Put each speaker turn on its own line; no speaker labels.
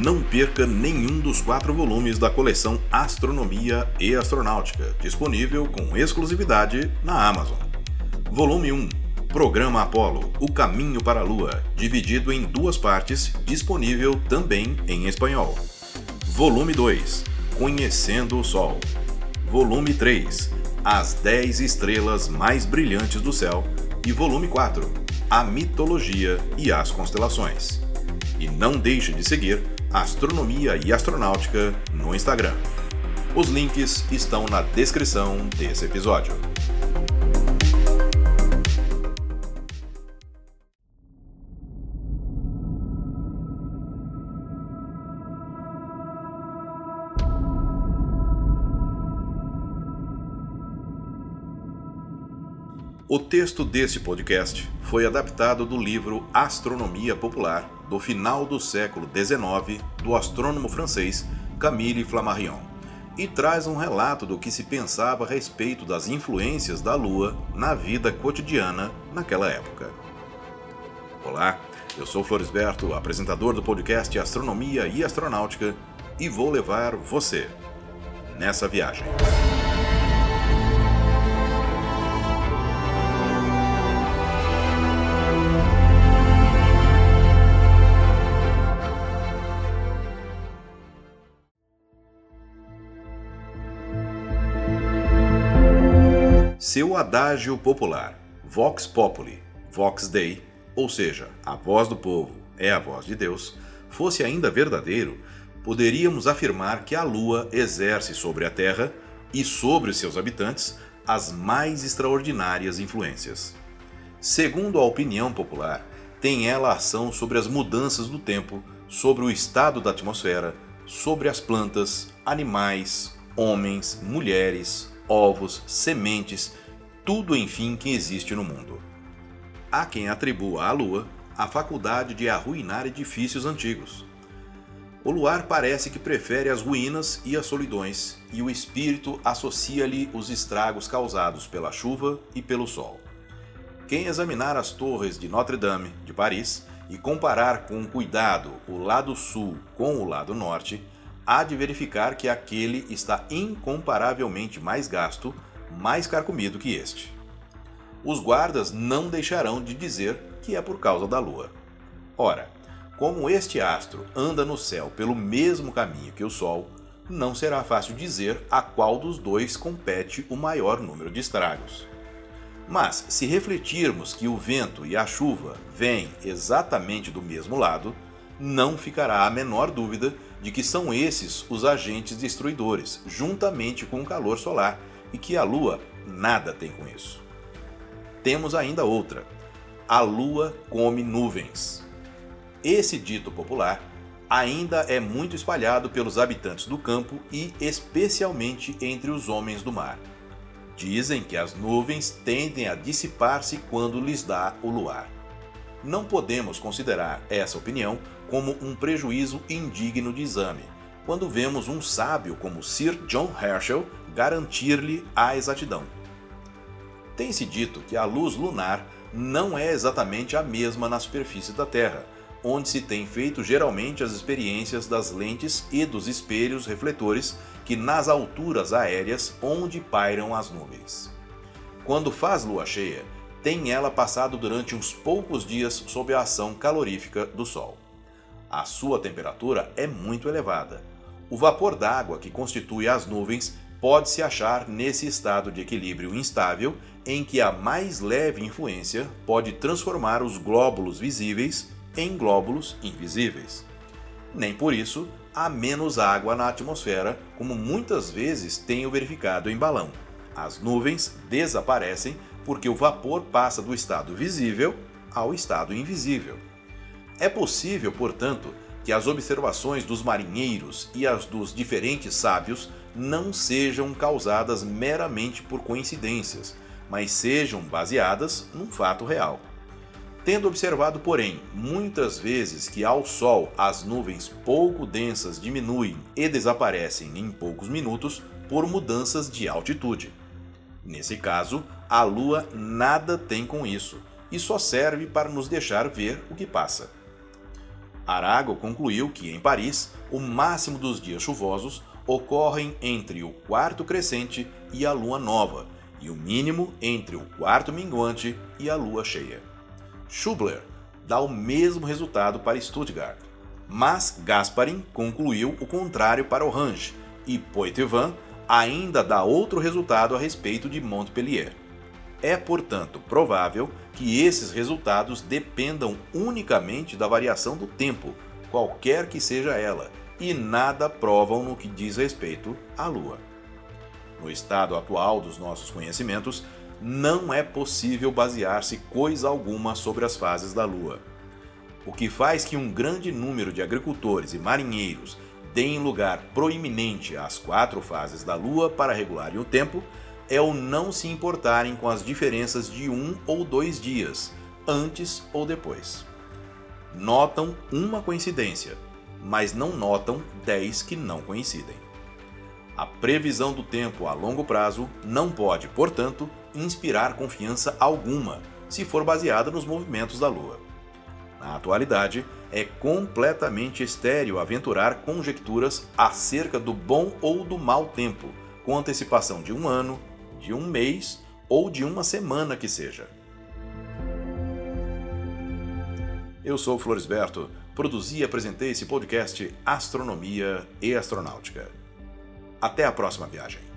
não perca nenhum dos quatro volumes da coleção Astronomia e Astronáutica, disponível com exclusividade na Amazon. Volume 1 Programa Apollo O Caminho para a Lua, dividido em duas partes, disponível também em espanhol. Volume 2 Conhecendo o Sol. Volume 3 As 10 Estrelas Mais Brilhantes do Céu. E volume 4 A Mitologia e as Constelações. E não deixe de seguir Astronomia e Astronáutica no Instagram. Os links estão na descrição desse episódio. O texto deste podcast foi adaptado do livro Astronomia Popular, do final do século XIX, do astrônomo francês Camille Flammarion, e traz um relato do que se pensava a respeito das influências da Lua na vida cotidiana naquela época. Olá, eu sou Florisberto, apresentador do podcast Astronomia e Astronáutica, e vou levar você nessa viagem. Seu adágio popular, Vox Populi, Vox Dei, ou seja, a voz do povo é a voz de Deus, fosse ainda verdadeiro, poderíamos afirmar que a Lua exerce sobre a Terra e sobre seus habitantes as mais extraordinárias influências. Segundo a opinião popular, tem ela ação sobre as mudanças do tempo, sobre o estado da atmosfera, sobre as plantas, animais, homens, mulheres, ovos, sementes, tudo enfim que existe no mundo. Há quem atribua à Lua a faculdade de arruinar edifícios antigos. O luar parece que prefere as ruínas e as solidões, e o espírito associa-lhe os estragos causados pela chuva e pelo sol. Quem examinar as torres de Notre-Dame, de Paris, e comparar com cuidado o lado sul com o lado norte, há de verificar que aquele está incomparavelmente mais gasto, mais carcomido que este. Os guardas não deixarão de dizer que é por causa da Lua. Ora, como este astro anda no céu pelo mesmo caminho que o Sol, não será fácil dizer a qual dos dois compete o maior número de estragos. Mas, se refletirmos que o vento e a chuva vêm exatamente do mesmo lado, não ficará a menor dúvida de que são esses os agentes destruidores, juntamente com o calor solar, e que a Lua nada tem com isso. Temos ainda outra. A Lua come nuvens. Esse dito popular ainda é muito espalhado pelos habitantes do campo e especialmente entre os homens do mar. Dizem que as nuvens tendem a dissipar-se quando lhes dá o luar. Não podemos considerar essa opinião como um prejuízo indigno de exame, quando vemos um sábio como Sir John Herschel garantir-lhe a exatidão. Tem-se dito que a luz lunar não é exatamente a mesma na superfície da Terra, onde se tem feito geralmente as experiências das lentes e dos espelhos refletores que nas alturas aéreas onde pairam as nuvens. Quando faz lua cheia, tem ela passado durante uns poucos dias sob a ação calorífica do Sol. A sua temperatura é muito elevada. O vapor d'água que constitui as nuvens pode se achar nesse estado de equilíbrio instável em que a mais leve influência pode transformar os glóbulos visíveis em glóbulos invisíveis. Nem por isso há menos água na atmosfera, como muitas vezes tenho verificado em balão. As nuvens desaparecem porque o vapor passa do estado visível ao estado invisível. É possível, portanto, que as observações dos marinheiros e as dos diferentes sábios não sejam causadas meramente por coincidências, mas sejam baseadas num fato real. Tendo observado, porém, muitas vezes que ao Sol as nuvens pouco densas diminuem e desaparecem em poucos minutos por mudanças de altitude. Nesse caso, a Lua nada tem com isso e só serve para nos deixar ver o que passa. Arago concluiu que, em Paris, o máximo dos dias chuvosos ocorrem entre o quarto crescente e a lua nova, e o mínimo entre o quarto minguante e a lua cheia. Schubler dá o mesmo resultado para Stuttgart, mas Gasparin concluiu o contrário para Orange, e Poitevin ainda dá outro resultado a respeito de Montpellier. É, portanto, provável que esses resultados dependam unicamente da variação do tempo, qualquer que seja ela, e nada provam no que diz respeito à Lua. No estado atual dos nossos conhecimentos, não é possível basear-se coisa alguma sobre as fases da Lua. O que faz que um grande número de agricultores e marinheiros deem lugar proeminente às quatro fases da Lua para regularem o tempo é o não se importarem com as diferenças de um ou dois dias, antes ou depois. Notam uma coincidência, mas não notam dez que não coincidem. A previsão do tempo a longo prazo não pode, portanto, inspirar confiança alguma se for baseada nos movimentos da Lua. Na atualidade, é completamente estéril aventurar conjecturas acerca do bom ou do mau tempo, com antecipação de um ano, de um mês ou de uma semana que seja. Eu sou Floresberto, produzi e apresentei esse podcast Astronomia e Astronáutica. Até a próxima viagem.